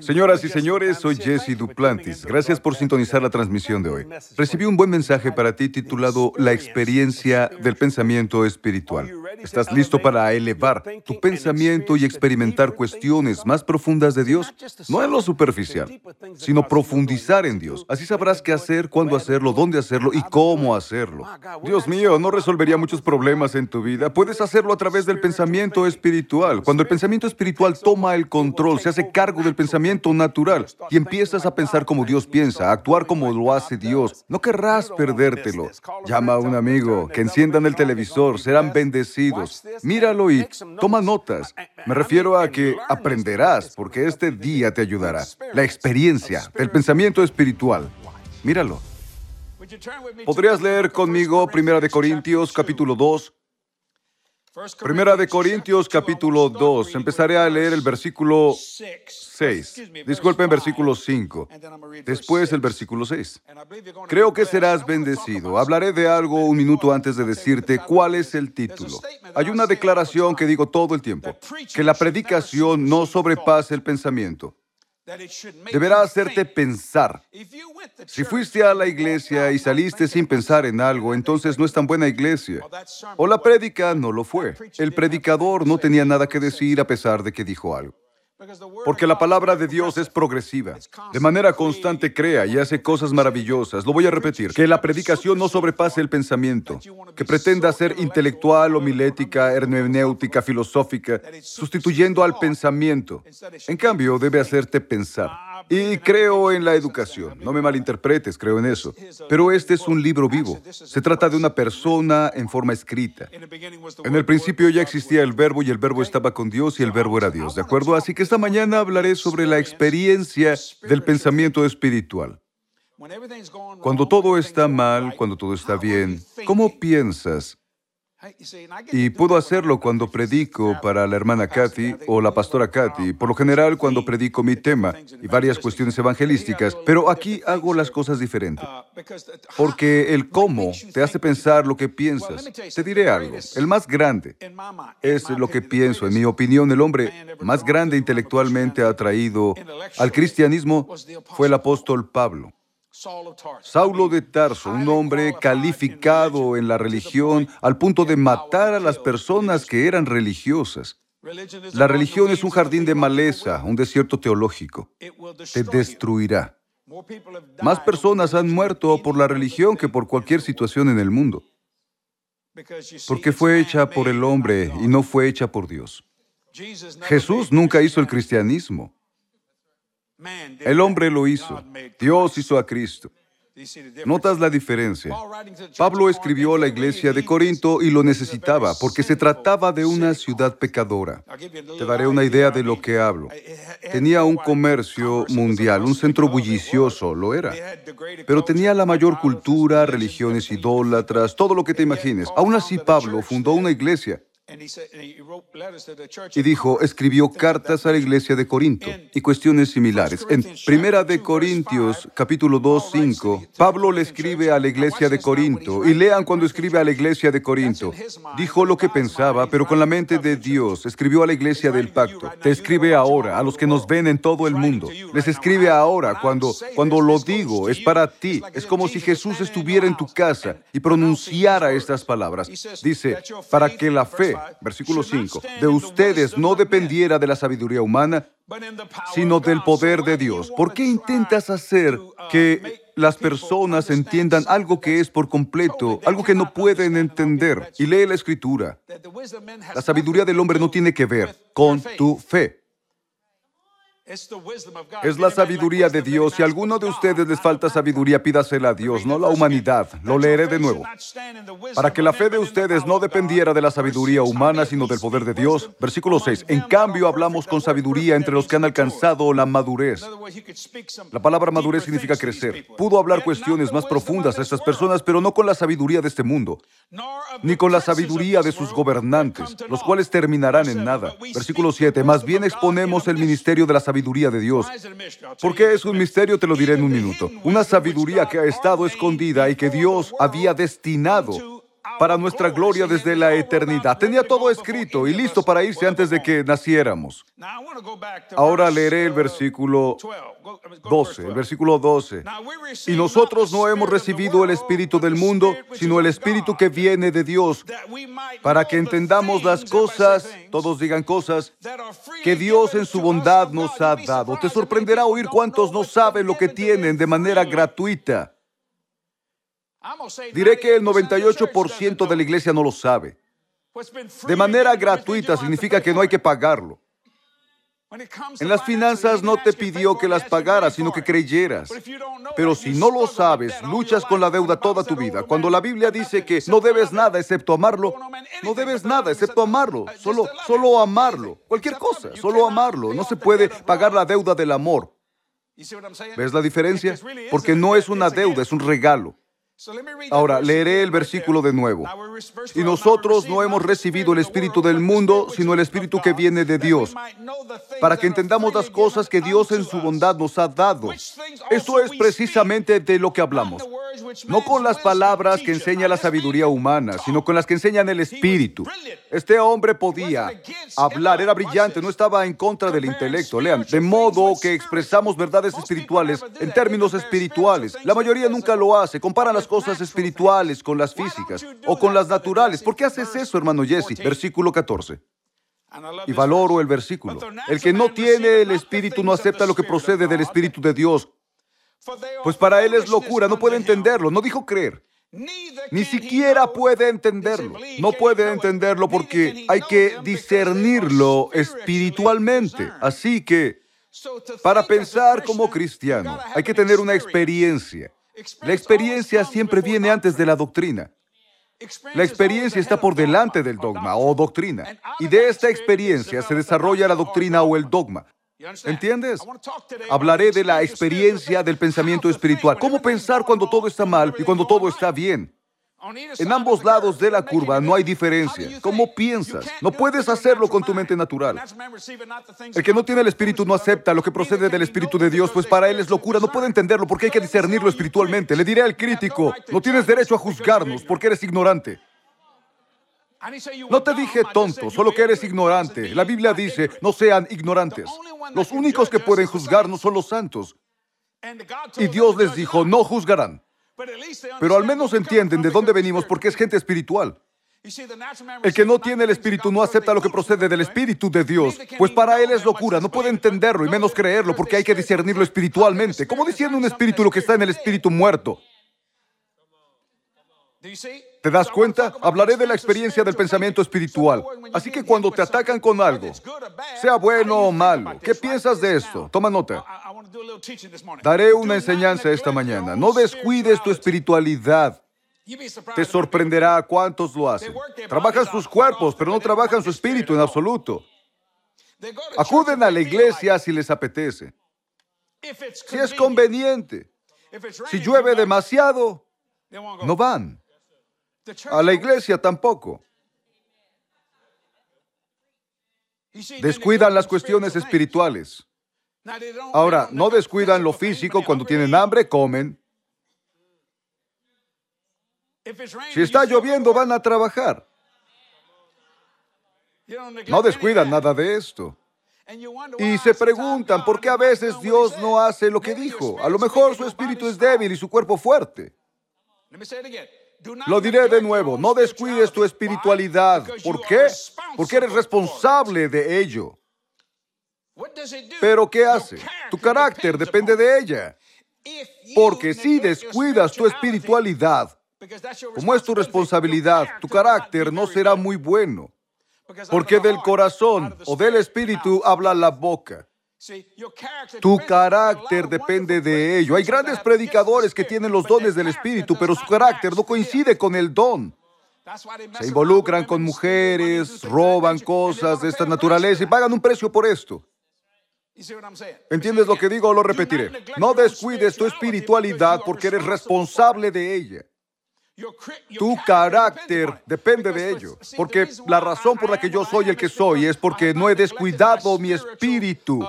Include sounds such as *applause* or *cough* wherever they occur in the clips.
Señoras y señores, soy Jesse Duplantis. Gracias por sintonizar la transmisión de hoy. Recibí un buen mensaje para ti titulado La experiencia del pensamiento espiritual. ¿Estás listo para elevar tu pensamiento y experimentar cuestiones más profundas de Dios? No en lo superficial, sino profundizar en Dios. Así sabrás qué hacer, cuándo hacerlo, dónde hacerlo y cómo hacerlo. Dios mío, no resolvería muchos problemas en tu vida. Puedes hacerlo a través del pensamiento espiritual. Cuando el pensamiento espiritual toma el control, se hace cargo del pensamiento natural y empiezas a pensar como Dios piensa, a actuar como lo hace Dios. No querrás perdértelo. Llama a un amigo, que enciendan el televisor, serán bendecidos Míralo y toma notas. Me refiero a que aprenderás, porque este día te ayudará. La experiencia del pensamiento espiritual. Míralo. ¿Podrías leer conmigo Primera de Corintios capítulo 2? Primera de Corintios capítulo 2. Empezaré a leer el versículo 6. Disculpen, versículo 5. Después el versículo 6. Creo que serás bendecido. Hablaré de algo un minuto antes de decirte cuál es el título. Hay una declaración que digo todo el tiempo, que la predicación no sobrepase el pensamiento. Deberá hacerte pensar. Si fuiste a la iglesia y saliste sin pensar en algo, entonces no es tan buena iglesia. O la prédica no lo fue. El predicador no tenía nada que decir a pesar de que dijo algo. Porque la palabra de Dios es progresiva. De manera constante crea y hace cosas maravillosas. Lo voy a repetir. Que la predicación no sobrepase el pensamiento. Que pretenda ser intelectual, homilética, hermenéutica, filosófica, sustituyendo al pensamiento. En cambio, debe hacerte pensar. Y creo en la educación. No me malinterpretes, creo en eso. Pero este es un libro vivo. Se trata de una persona en forma escrita. En el principio ya existía el verbo y el verbo estaba con Dios y el verbo era Dios. ¿De acuerdo? Así que esta mañana hablaré sobre la experiencia del pensamiento espiritual. Cuando todo está mal, cuando todo está bien, ¿cómo piensas? Y puedo hacerlo cuando predico para la hermana Kathy o la pastora Kathy, por lo general cuando predico mi tema y varias cuestiones evangelísticas, pero aquí hago las cosas diferentes. Porque el cómo te hace pensar lo que piensas. Te diré algo, el más grande es lo que pienso. En mi opinión, el hombre más grande intelectualmente atraído al cristianismo fue el apóstol Pablo. Saulo de Tarso, un hombre calificado en la religión al punto de matar a las personas que eran religiosas. La religión es un jardín de maleza, un desierto teológico. Te destruirá. Más personas han muerto por la religión que por cualquier situación en el mundo. Porque fue hecha por el hombre y no fue hecha por Dios. Jesús nunca hizo el cristianismo. El hombre lo hizo. Dios hizo a Cristo. ¿Notas la diferencia? Pablo escribió a la iglesia de Corinto y lo necesitaba porque se trataba de una ciudad pecadora. Te daré una idea de lo que hablo. Tenía un comercio mundial, un centro bullicioso, lo era. Pero tenía la mayor cultura, religiones idólatras, todo lo que te imagines. Aún así, Pablo fundó una iglesia y dijo, escribió cartas a la iglesia de Corinto y cuestiones similares. En Primera de Corintios, capítulo 2, 5, Pablo le escribe a la iglesia de Corinto, y lean cuando escribe a la iglesia de Corinto. Dijo lo que pensaba, pero con la mente de Dios. Escribió a la iglesia del pacto. Te escribe ahora, a los que nos ven en todo el mundo. Les escribe ahora, cuando, cuando lo digo, es para ti. Es como si Jesús estuviera en tu casa y pronunciara estas palabras. Dice, para que la fe versículo 5, de ustedes no dependiera de la sabiduría humana, sino del poder de Dios. ¿Por qué intentas hacer que las personas entiendan algo que es por completo, algo que no pueden entender? Y lee la escritura. La sabiduría del hombre no tiene que ver con tu fe. Es la sabiduría de Dios. Si a alguno de ustedes les falta sabiduría, pídasela a Dios, no la humanidad. Lo leeré de nuevo. Para que la fe de ustedes no dependiera de la sabiduría humana, sino del poder de Dios. Versículo 6. En cambio, hablamos con sabiduría entre los que han alcanzado la madurez. La palabra madurez significa crecer. Pudo hablar cuestiones más profundas a estas personas, pero no con la sabiduría de este mundo, ni con la sabiduría de sus gobernantes, los cuales terminarán en nada. Versículo 7. Más bien exponemos el ministerio de la sabiduría de Dios. ¿Por qué es un misterio? Te lo diré en un minuto. Una sabiduría que ha estado escondida y que Dios había destinado para nuestra gloria desde la eternidad. Tenía todo escrito y listo para irse antes de que naciéramos. Ahora leeré el versículo 12, el versículo 12. Y nosotros no hemos recibido el Espíritu del mundo, sino el Espíritu que viene de Dios, para que entendamos las cosas, todos digan cosas, que Dios en su bondad nos ha dado. Te sorprenderá oír cuántos no saben lo que tienen de manera gratuita. Diré que el 98% de la iglesia no lo sabe. De manera gratuita significa que no hay que pagarlo. En las finanzas no te pidió que las pagaras, sino que creyeras. Pero si no lo sabes, luchas con la deuda toda tu vida. Cuando la Biblia dice que no debes nada excepto amarlo, no debes nada excepto amarlo. Solo, solo amarlo. Cualquier cosa, solo amarlo. No se puede pagar la deuda del amor. ¿Ves la diferencia? Porque no es una deuda, es un regalo. Ahora, leeré el versículo de nuevo. Y nosotros no hemos recibido el Espíritu del mundo, sino el Espíritu que viene de Dios, para que entendamos las cosas que Dios en su bondad nos ha dado. Eso es precisamente de lo que hablamos. No con las palabras que enseña la sabiduría humana, sino con las que enseñan el Espíritu. Este hombre podía hablar, era brillante, no estaba en contra del intelecto. Lean, de modo que expresamos verdades espirituales en términos espirituales. La mayoría nunca lo hace. Comparan las cosas espirituales con las físicas o con las naturales. ¿Por qué haces eso, hermano Jesse? Versículo 14. Y valoro el versículo. El que no tiene el Espíritu no acepta lo que procede del Espíritu de Dios, pues para él es locura, no puede entenderlo, no dijo creer. Ni siquiera puede entenderlo. No puede entenderlo porque hay que discernirlo espiritualmente. Así que, para pensar como cristiano, hay que tener una experiencia. La experiencia siempre viene antes de la doctrina. La experiencia está por delante del dogma o doctrina. Y de esta experiencia se desarrolla la doctrina o el dogma. ¿Entiendes? Hablaré de la experiencia del pensamiento espiritual. ¿Cómo pensar cuando todo está mal y cuando todo está bien? En ambos lados de la curva no hay diferencia. ¿Cómo piensas? No puedes hacerlo con tu mente natural. El que no tiene el Espíritu no acepta lo que procede del Espíritu de Dios, pues para él es locura. No puede entenderlo porque hay que discernirlo espiritualmente. Le diré al crítico, no tienes derecho a juzgarnos porque eres ignorante. No te dije tonto, solo que eres ignorante. La Biblia dice, no sean ignorantes. Los únicos que pueden juzgarnos son los santos. Y Dios les dijo, no juzgarán. Pero al menos entienden de dónde venimos porque es gente espiritual. El que no tiene el Espíritu no acepta lo que procede del Espíritu de Dios, pues para él es locura, no puede entenderlo y menos creerlo porque hay que discernirlo espiritualmente. ¿Cómo diciendo un espíritu lo que está en el espíritu muerto? ¿Te das cuenta? Hablaré de la experiencia del pensamiento espiritual. Así que cuando te atacan con algo, sea bueno o malo, ¿qué piensas de esto? Toma nota. Daré una enseñanza esta mañana. No descuides tu espiritualidad. Te sorprenderá cuántos lo hacen. Trabajan sus cuerpos, pero no trabajan su espíritu en absoluto. Acuden a la iglesia si les apetece. Si es conveniente. Si llueve demasiado, no van. A la iglesia tampoco. Descuidan las cuestiones espirituales. Ahora, no descuidan lo físico. Cuando tienen hambre, comen. Si está lloviendo, van a trabajar. No descuidan nada de esto. Y se preguntan por qué a veces Dios no hace lo que dijo. A lo mejor su espíritu es débil y su cuerpo fuerte. Lo diré de nuevo, no descuides tu espiritualidad. ¿Por qué? Porque eres responsable de ello. Pero ¿qué hace? Tu carácter depende de ella. Porque si descuidas tu espiritualidad, como es tu responsabilidad, tu carácter no será muy bueno. Porque del corazón o del espíritu habla la boca. Tu carácter depende de ello. Hay grandes predicadores que tienen los dones del Espíritu, pero su carácter no coincide con el don. Se involucran con mujeres, roban cosas de esta naturaleza y pagan un precio por esto. ¿Entiendes lo que digo o lo repetiré? No descuides tu espiritualidad porque eres responsable de ella. Tu carácter depende de ello, porque la razón por la que yo soy el que soy es porque no he descuidado mi espíritu,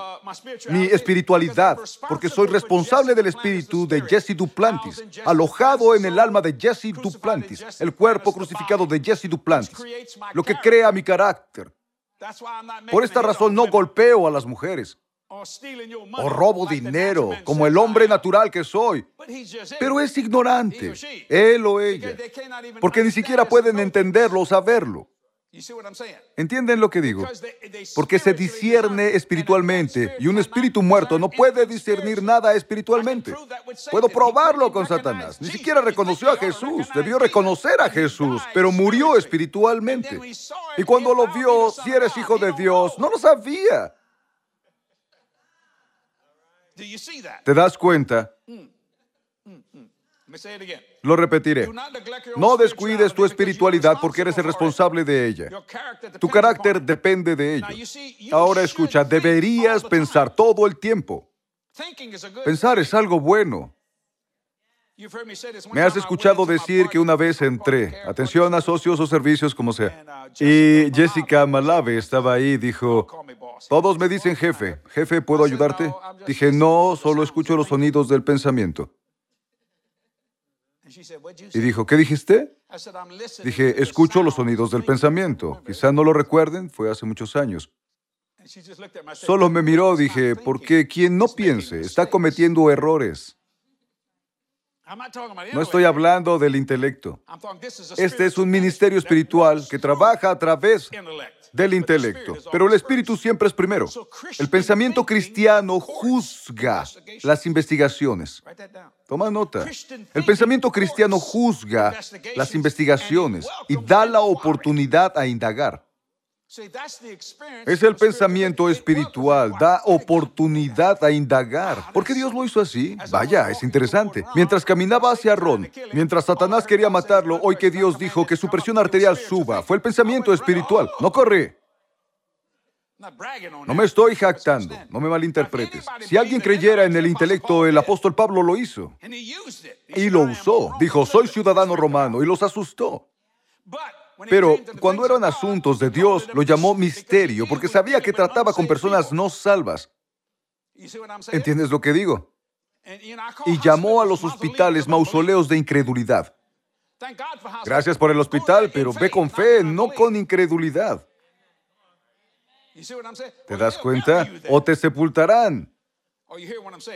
mi espiritualidad, porque soy responsable del espíritu de Jesse Duplantis, alojado en el alma de Jesse Duplantis, el cuerpo crucificado de Jesse Duplantis, lo que crea mi carácter. Por esta razón no golpeo a las mujeres o robo dinero como el hombre natural que soy. Pero es ignorante, él o ella, porque ni siquiera pueden entenderlo o saberlo. ¿Entienden lo que digo? Porque se discierne espiritualmente y un espíritu muerto no puede discernir nada espiritualmente. Puedo probarlo con Satanás. Ni siquiera reconoció a Jesús. Debió reconocer a Jesús, pero murió espiritualmente. Y cuando lo vio, si eres hijo de Dios, no lo sabía. ¿Te das cuenta? Lo repetiré. No descuides tu espiritualidad porque eres el responsable de ella. Tu carácter depende de ello. Ahora escucha, deberías pensar todo el tiempo. Pensar es algo bueno. Me has escuchado decir que una vez entré, atención a socios o servicios como sea, y Jessica Malave estaba ahí y dijo, todos me dicen jefe, jefe, ¿puedo ayudarte? Dije, no, solo escucho los sonidos del pensamiento. Y dijo, ¿qué dijiste? Dije, escucho los sonidos del pensamiento. Quizá no lo recuerden, fue hace muchos años. Solo me miró, dije, porque quien no piense está cometiendo errores. No estoy hablando del intelecto. Este es un ministerio espiritual que trabaja a través del intelecto, pero el espíritu siempre es primero. El pensamiento cristiano juzga las investigaciones. Toma nota. El pensamiento cristiano juzga las investigaciones y da la oportunidad a indagar. Es el pensamiento espiritual, da oportunidad a indagar. ¿Por qué Dios lo hizo así? Vaya, es interesante. Mientras caminaba hacia Ron, mientras Satanás quería matarlo, hoy que Dios dijo que su presión arterial suba, fue el pensamiento espiritual. No corre. No me estoy jactando, no me malinterpretes. Si alguien creyera en el intelecto, el apóstol Pablo lo hizo. Y lo usó. Dijo, soy ciudadano romano, y los asustó. Pero cuando eran asuntos de Dios, lo llamó misterio, porque sabía que trataba con personas no salvas. ¿Entiendes lo que digo? Y llamó a los hospitales mausoleos de incredulidad. Gracias por el hospital, pero ve con fe, no con incredulidad. ¿Te das cuenta? O te sepultarán.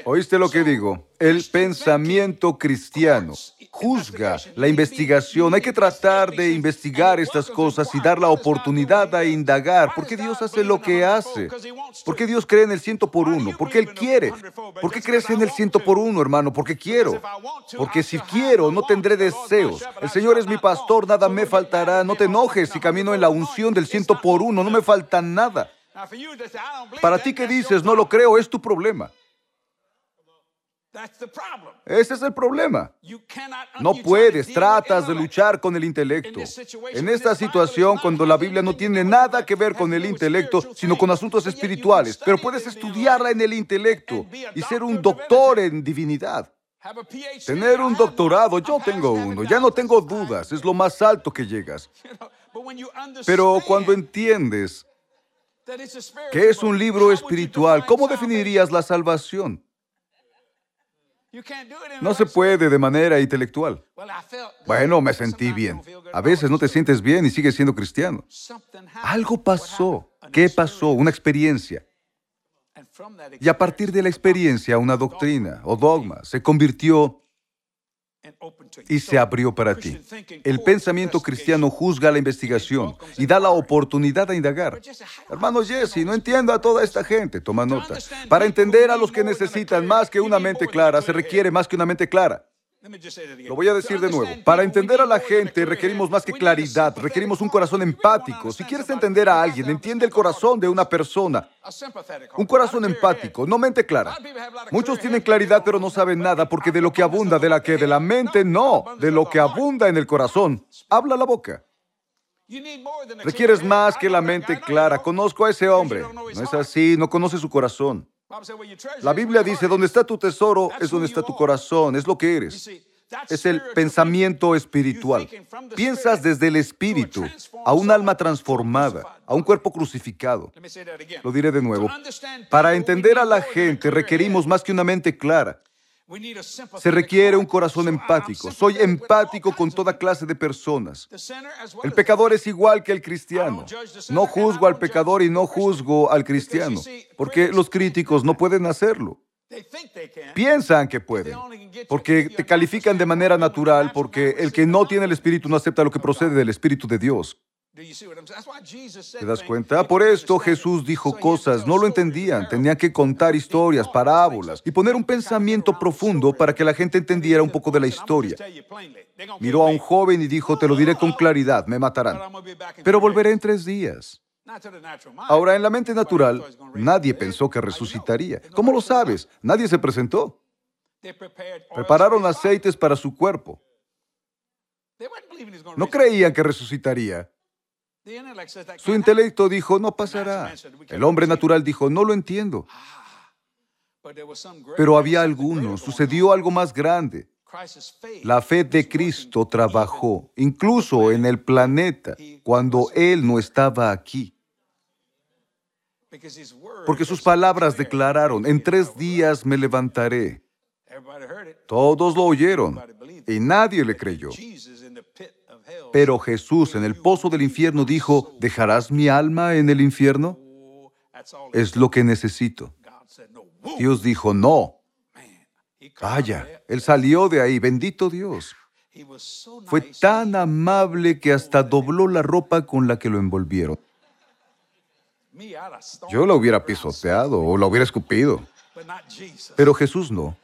¿Oíste lo que digo? El pensamiento cristiano juzga la investigación. Hay que tratar de investigar estas cosas y dar la oportunidad a indagar. ¿Por qué Dios hace lo que hace? ¿Por qué Dios cree en el ciento por uno? Porque Él quiere. ¿Por qué crees en el ciento por uno, hermano? Porque quiero. Porque si quiero, no tendré deseos. El Señor es mi pastor, nada me faltará. No te enojes si camino en la unción del ciento por uno. No me falta nada. Para ti que dices, no lo creo, es tu problema. Ese es el problema. No puedes, tratas de luchar con el intelecto. En esta situación, cuando la Biblia no tiene nada que ver con el intelecto, sino con asuntos espirituales, pero puedes estudiarla en el intelecto y ser un doctor en divinidad. Tener un doctorado, yo tengo uno, ya no tengo dudas, es lo más alto que llegas. *laughs* Pero cuando entiendes que es un libro espiritual, ¿cómo definirías la salvación? No se puede de manera intelectual. Bueno, me sentí bien. A veces no te sientes bien y sigues siendo cristiano. Algo pasó. ¿Qué pasó? Una experiencia. Y a partir de la experiencia, una doctrina o dogma se convirtió y se abrió para ti. El pensamiento cristiano juzga la investigación y da la oportunidad a indagar. Hermano Jesse, no entiendo a toda esta gente. Toma nota. Para entender a los que necesitan más que una mente clara, se requiere más que una mente clara. Lo voy a decir de nuevo. Para entender a la gente requerimos más que claridad, requerimos un corazón empático. Si quieres entender a alguien, entiende el corazón de una persona. Un corazón empático, no mente clara. Muchos tienen claridad pero no saben nada porque de lo que abunda, de la que de la mente, no, de lo que abunda en el corazón, habla la boca. Requieres más que la mente clara. Conozco a ese hombre. No es así, no conoce su corazón. La Biblia dice, donde está tu tesoro es donde está tu corazón, es lo que eres. es el pensamiento espiritual. Piensas desde el espíritu a un alma transformada, a un cuerpo crucificado. Lo diré de nuevo. Para entender a la gente requerimos más que una mente clara. Se requiere un corazón empático. Soy empático con toda clase de personas. El pecador es igual que el cristiano. No juzgo al pecador y no juzgo al cristiano, porque los críticos no pueden hacerlo. Piensan que pueden, porque te califican de manera natural, porque el que no tiene el Espíritu no acepta lo que procede del Espíritu de Dios. ¿Te das cuenta? Por esto Jesús dijo cosas, no lo entendían, tenían que contar historias, parábolas y poner un pensamiento profundo para que la gente entendiera un poco de la historia. Miró a un joven y dijo, te lo diré con claridad, me matarán, pero volveré en tres días. Ahora, en la mente natural, nadie pensó que resucitaría. ¿Cómo lo sabes? Nadie se presentó. Prepararon aceites para su cuerpo. No creían que resucitaría. Su intelecto dijo, no pasará. El hombre natural dijo, no lo entiendo. Pero había algunos, sucedió algo más grande. La fe de Cristo trabajó, incluso en el planeta, cuando Él no estaba aquí. Porque sus palabras declararon, en tres días me levantaré. Todos lo oyeron y nadie le creyó. Pero Jesús en el pozo del infierno dijo, ¿dejarás mi alma en el infierno? Es lo que necesito. Dios dijo, no. Vaya, él salió de ahí, bendito Dios. Fue tan amable que hasta dobló la ropa con la que lo envolvieron. Yo lo hubiera pisoteado o lo hubiera escupido, pero Jesús no.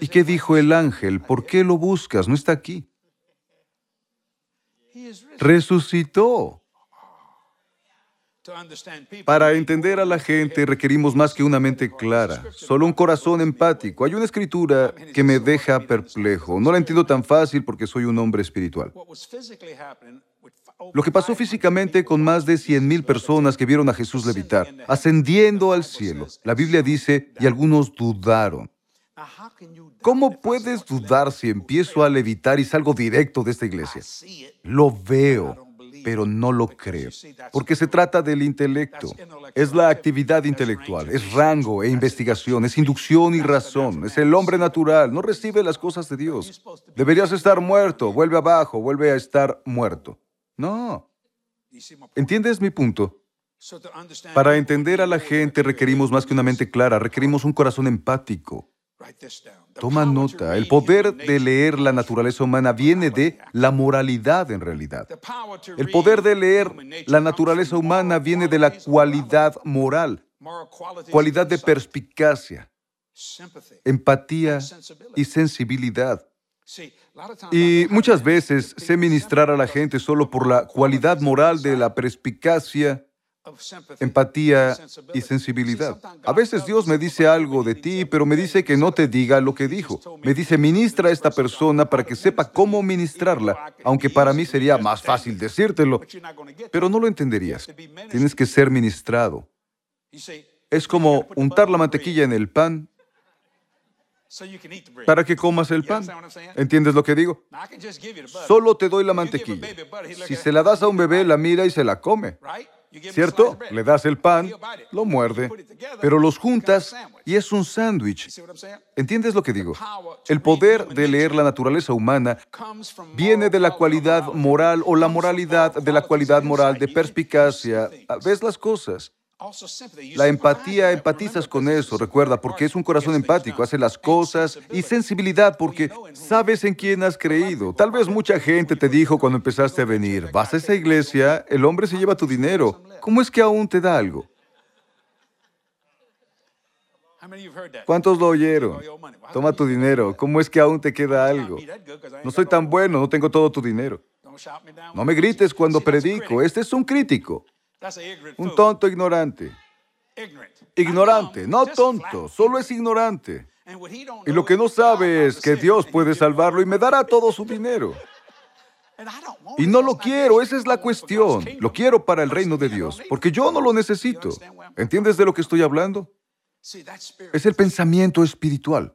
¿Y qué dijo el ángel? ¿Por qué lo buscas? No está aquí. Resucitó. Para entender a la gente requerimos más que una mente clara, solo un corazón empático. Hay una escritura que me deja perplejo. No la entiendo tan fácil porque soy un hombre espiritual. Lo que pasó físicamente con más de 100.000 personas que vieron a Jesús levitar, ascendiendo al cielo. La Biblia dice, y algunos dudaron. ¿Cómo puedes dudar si empiezo a levitar y salgo directo de esta iglesia? Lo veo, pero no lo creo, porque se trata del intelecto. Es la actividad intelectual, es rango e investigación, es inducción y razón, es el hombre natural, no recibe las cosas de Dios. Deberías estar muerto, vuelve abajo, vuelve a estar muerto. No. ¿Entiendes mi punto? Para entender a la gente requerimos más que una mente clara, requerimos un corazón empático. Toma nota, el poder de leer la naturaleza humana viene de la moralidad en realidad. El poder de leer la naturaleza humana viene de la cualidad moral, cualidad de perspicacia, empatía y sensibilidad. Y muchas veces sé ministrar a la gente solo por la cualidad moral de la perspicacia empatía y sensibilidad. A veces Dios me dice algo de ti, pero me dice que no te diga lo que dijo. Me dice, ministra a esta persona para que sepa cómo ministrarla, aunque para mí sería más fácil decírtelo, pero no lo entenderías. Tienes que ser ministrado. Es como untar la mantequilla en el pan para que comas el pan. ¿Entiendes lo que digo? Solo te doy la mantequilla. Si se la das a un bebé, la mira y se la come. ¿Cierto? Le das el pan, lo muerde, pero los juntas y es un sándwich. ¿Entiendes lo que digo? El poder de leer la naturaleza humana viene de la cualidad moral o la moralidad de la cualidad moral de perspicacia. Ves las cosas. La empatía, empatizas con eso, recuerda, porque es un corazón empático, hace las cosas y sensibilidad porque sabes en quién has creído. Tal vez mucha gente te dijo cuando empezaste a venir, vas a esa iglesia, el hombre se lleva tu dinero. ¿Cómo es que aún te da algo? ¿Cuántos lo oyeron? Toma tu dinero. ¿Cómo es que aún te queda algo? No soy tan bueno, no tengo todo tu dinero. No me grites cuando predico. Este es un crítico. Un tonto ignorante. Ignorante, no tonto, solo es ignorante. Y lo que no sabe es que Dios puede salvarlo y me dará todo su dinero. Y no lo quiero, esa es la cuestión. Lo quiero para el reino de Dios, porque yo no lo necesito. ¿Entiendes de lo que estoy hablando? Es el pensamiento espiritual.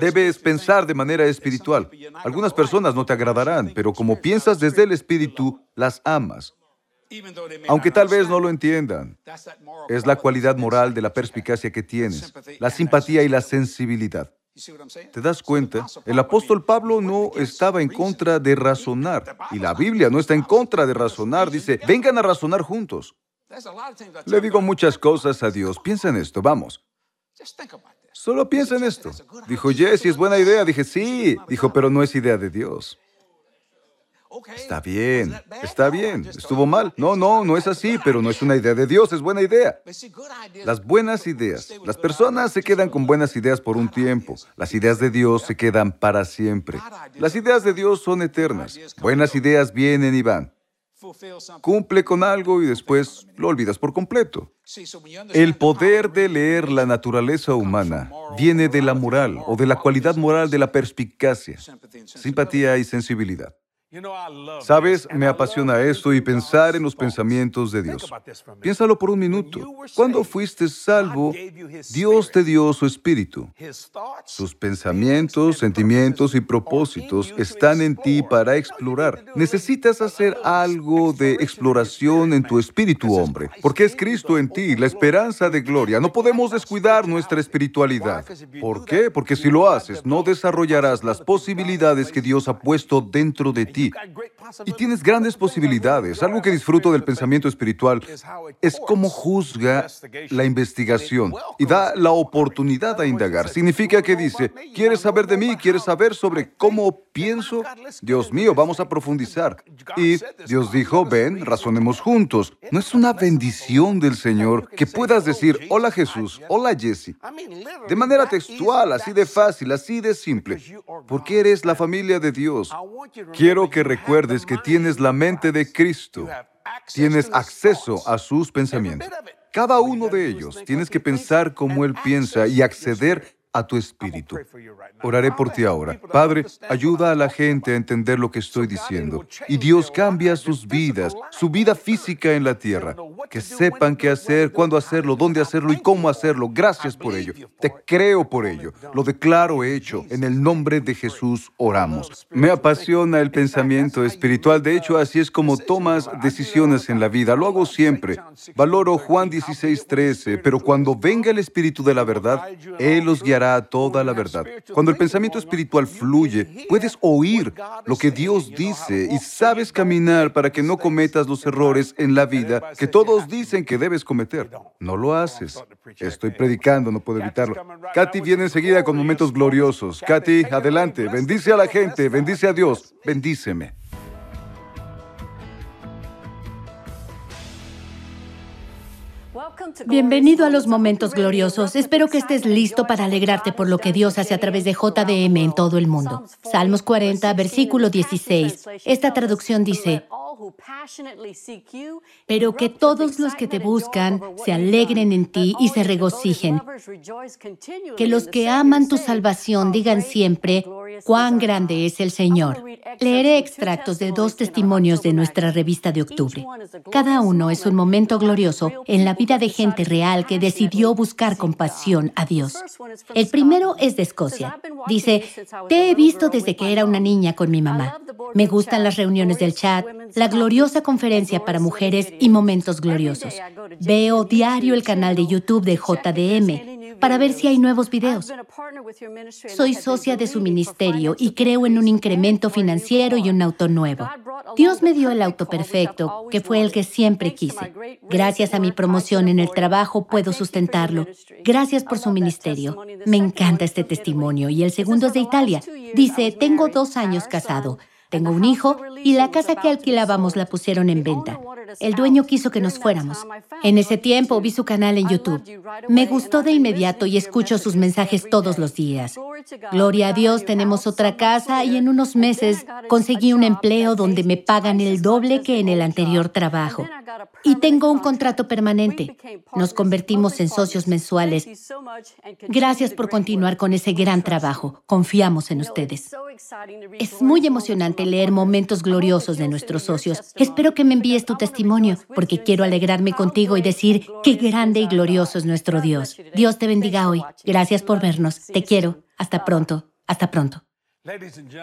Debes pensar de manera espiritual. Algunas personas no te agradarán, pero como piensas desde el espíritu, las amas. Aunque tal vez no lo entiendan, es la cualidad moral de la perspicacia que tienes, la simpatía y la sensibilidad. ¿Te das cuenta? El apóstol Pablo no estaba en contra de razonar, y la Biblia no está en contra de razonar, dice, vengan a razonar juntos. Le digo muchas cosas a Dios, piensa en esto, vamos. Solo piensa en esto. Dijo, Jesse, es buena idea. Dije, sí. Dijo, pero no es idea de Dios. Está bien, está bien. ¿Estuvo mal? No, no, no es así, pero no es una idea de Dios, es buena idea. Las buenas ideas. Las personas se quedan con buenas ideas por un tiempo. Las ideas de Dios se quedan para siempre. Las ideas de Dios son eternas. Buenas ideas vienen y van. Cumple con algo y después lo olvidas por completo. El poder de leer la naturaleza humana viene de la moral o de la cualidad moral de la perspicacia, simpatía y sensibilidad. Sabes, me apasiona esto y pensar en los pensamientos de Dios. Piénsalo por un minuto. Cuando fuiste salvo, Dios te dio su espíritu. Sus pensamientos, sentimientos y propósitos están en ti para explorar. Necesitas hacer algo de exploración en tu espíritu, hombre, porque es Cristo en ti, la esperanza de gloria. No podemos descuidar nuestra espiritualidad. ¿Por qué? Porque si lo haces, no desarrollarás las posibilidades que Dios ha puesto dentro de ti y tienes grandes posibilidades. Algo que disfruto del pensamiento espiritual es cómo juzga la investigación y da la oportunidad a indagar. Significa que dice, ¿quieres saber de mí? ¿Quieres saber sobre cómo pienso? Dios mío, vamos a profundizar. Y Dios dijo, ven, razonemos juntos. ¿No es una bendición del Señor que puedas decir, hola Jesús, hola Jesse? De manera textual, así de fácil, así de simple. Porque eres la familia de Dios. Quiero que recuerdes que tienes la mente de Cristo. Tienes acceso a sus pensamientos. Cada uno de ellos tienes que pensar como Él piensa y acceder a tu espíritu. Oraré por ti ahora. Padre, ayuda a la gente a entender lo que estoy diciendo. Y Dios cambia sus vidas, su vida física en la tierra. Que sepan qué hacer, cuándo hacerlo, dónde hacerlo y cómo hacerlo. Gracias por ello. Te creo por ello. Lo declaro hecho. En el nombre de Jesús oramos. Me apasiona el pensamiento espiritual. De hecho, así es como tomas decisiones en la vida. Lo hago siempre. Valoro Juan 16, 13. Pero cuando venga el Espíritu de la verdad, Él los guiará toda la verdad. Cuando el pensamiento espiritual fluye, puedes oír lo que Dios dice y sabes caminar para que no cometas los errores en la vida que todos dicen que debes cometer. No lo haces. Estoy predicando, no puedo evitarlo. Katy viene enseguida con momentos gloriosos. Katy, adelante. Bendice a la gente, bendice a Dios, bendíceme. Bienvenido a los momentos gloriosos. Espero que estés listo para alegrarte por lo que Dios hace a través de JDM en todo el mundo. Salmos 40, versículo 16. Esta traducción dice, pero que todos los que te buscan se alegren en ti y se regocijen. Que los que aman tu salvación digan siempre, cuán grande es el Señor. Leeré extractos de dos testimonios de nuestra revista de octubre. Cada uno es un momento glorioso en la vida de gente real que decidió buscar con pasión a Dios. El primero es de Escocia. Dice, te he visto desde que era una niña con mi mamá. Me gustan las reuniones del chat, la gloriosa conferencia para mujeres y momentos gloriosos. Veo diario el canal de YouTube de JDM para ver si hay nuevos videos. Soy socia de su ministerio y creo en un incremento financiero y un auto nuevo. Dios me dio el auto perfecto, que fue el que siempre quise. Gracias a mi promoción en el trabajo puedo sustentarlo. Gracias por su ministerio. Me encanta este testimonio. Y el segundo es de Italia. Dice, tengo dos años casado. Tengo un hijo y la casa que alquilábamos la pusieron en venta. El dueño quiso que nos fuéramos. En ese tiempo vi su canal en YouTube. Me gustó de inmediato y escucho sus mensajes todos los días. Gloria a Dios, tenemos otra casa y en unos meses conseguí un empleo donde me pagan el doble que en el anterior trabajo. Y tengo un contrato permanente. Nos convertimos en socios mensuales. Gracias por continuar con ese gran trabajo. Confiamos en ustedes. Es muy emocionante leer momentos gloriosos de nuestros socios. Espero que me envíes tu testimonio, porque quiero alegrarme contigo y decir qué grande y glorioso es nuestro Dios. Dios te bendiga hoy. Gracias por vernos. Te quiero. Hasta pronto. Hasta pronto.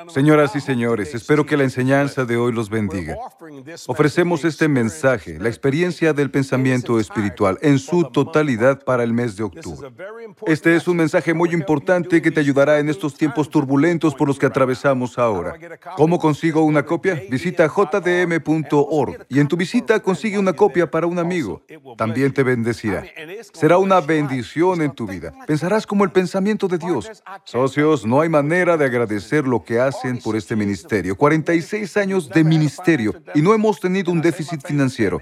Señoras y señores, espero que la enseñanza de hoy los bendiga. Ofrecemos este mensaje, la experiencia del pensamiento espiritual, en su totalidad para el mes de octubre. Este es un mensaje muy importante que te ayudará en estos tiempos turbulentos por los que atravesamos ahora. ¿Cómo consigo una copia? Visita jdm.org y en tu visita consigue una copia para un amigo. También te bendecirá. Será una bendición en tu vida. Pensarás como el pensamiento de Dios. Socios, no hay manera de agradecer lo que hacen por este ministerio. 46 años de ministerio y no hemos tenido un déficit financiero.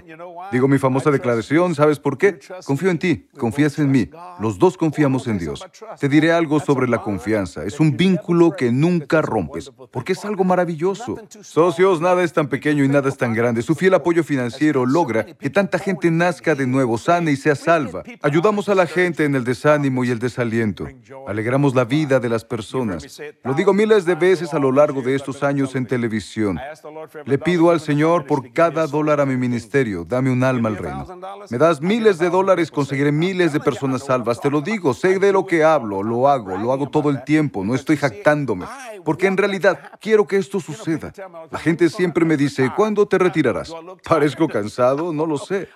Digo mi famosa declaración, ¿sabes por qué? Confío en ti, confías en mí. Los dos confiamos en Dios. Te diré algo sobre la confianza. Es un vínculo que nunca rompes, porque es algo maravilloso. Socios, nada es tan pequeño y nada es tan grande. Su fiel apoyo financiero logra que tanta gente nazca de nuevo, sana y sea salva. Ayudamos a la gente en el desánimo y el desaliento. Alegramos la vida de las personas. Lo digo miles de veces a lo largo de estos años en televisión. Le pido al Señor por cada dólar a mi ministerio, dame un alma al reino. Me das miles de dólares, conseguiré miles de personas salvas. Te lo digo, sé de lo que hablo, lo hago, lo hago todo el tiempo, no estoy jactándome, porque en realidad quiero que esto suceda. La gente siempre me dice, ¿cuándo te retirarás? ¿Parezco cansado? No lo sé.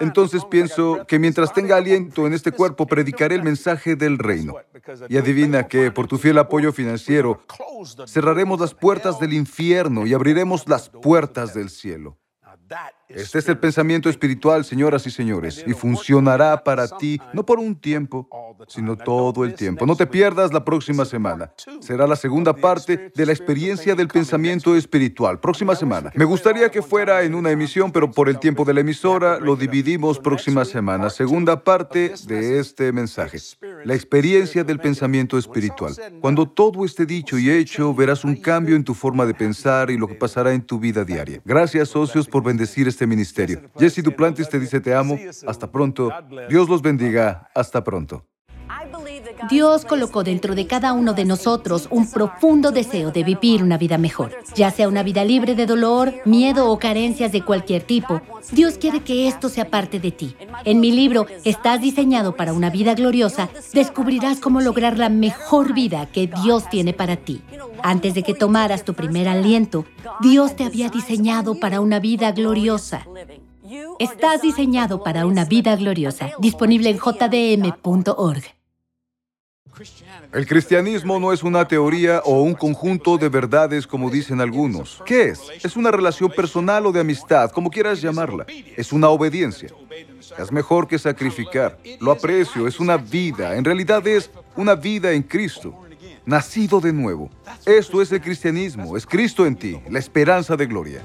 Entonces pienso que mientras tenga aliento en este cuerpo, predicaré el mensaje del reino. Y adivina que por tu fiel apoyo financiero, cerraremos las puertas del infierno y abriremos las puertas del cielo. Este es el pensamiento espiritual, señoras y señores, y funcionará para ti no por un tiempo, sino todo el tiempo. No te pierdas la próxima semana. Será la segunda parte de la experiencia del pensamiento espiritual. Próxima semana. Me gustaría que fuera en una emisión, pero por el tiempo de la emisora lo dividimos próxima semana. Segunda parte de este mensaje. La experiencia del pensamiento espiritual. Cuando todo esté dicho y hecho, verás un cambio en tu forma de pensar y lo que pasará en tu vida diaria. Gracias, socios, por bendecir este ministerio. Jesse Duplantis te dice te amo. Hasta pronto. Dios los bendiga. Hasta pronto. Dios colocó dentro de cada uno de nosotros un profundo deseo de vivir una vida mejor, ya sea una vida libre de dolor, miedo o carencias de cualquier tipo. Dios quiere que esto sea parte de ti. En mi libro, Estás diseñado para una vida gloriosa, descubrirás cómo lograr la mejor vida que Dios tiene para ti. Antes de que tomaras tu primer aliento, Dios te había diseñado para una vida gloriosa. Estás diseñado para una vida gloriosa. Disponible en jdm.org. El cristianismo no es una teoría o un conjunto de verdades como dicen algunos. ¿Qué es? Es una relación personal o de amistad, como quieras llamarla. Es una obediencia. Es mejor que sacrificar. Lo aprecio, es una vida. En realidad es una vida en Cristo. Nacido de nuevo. Esto es el cristianismo, es Cristo en ti, la esperanza de gloria.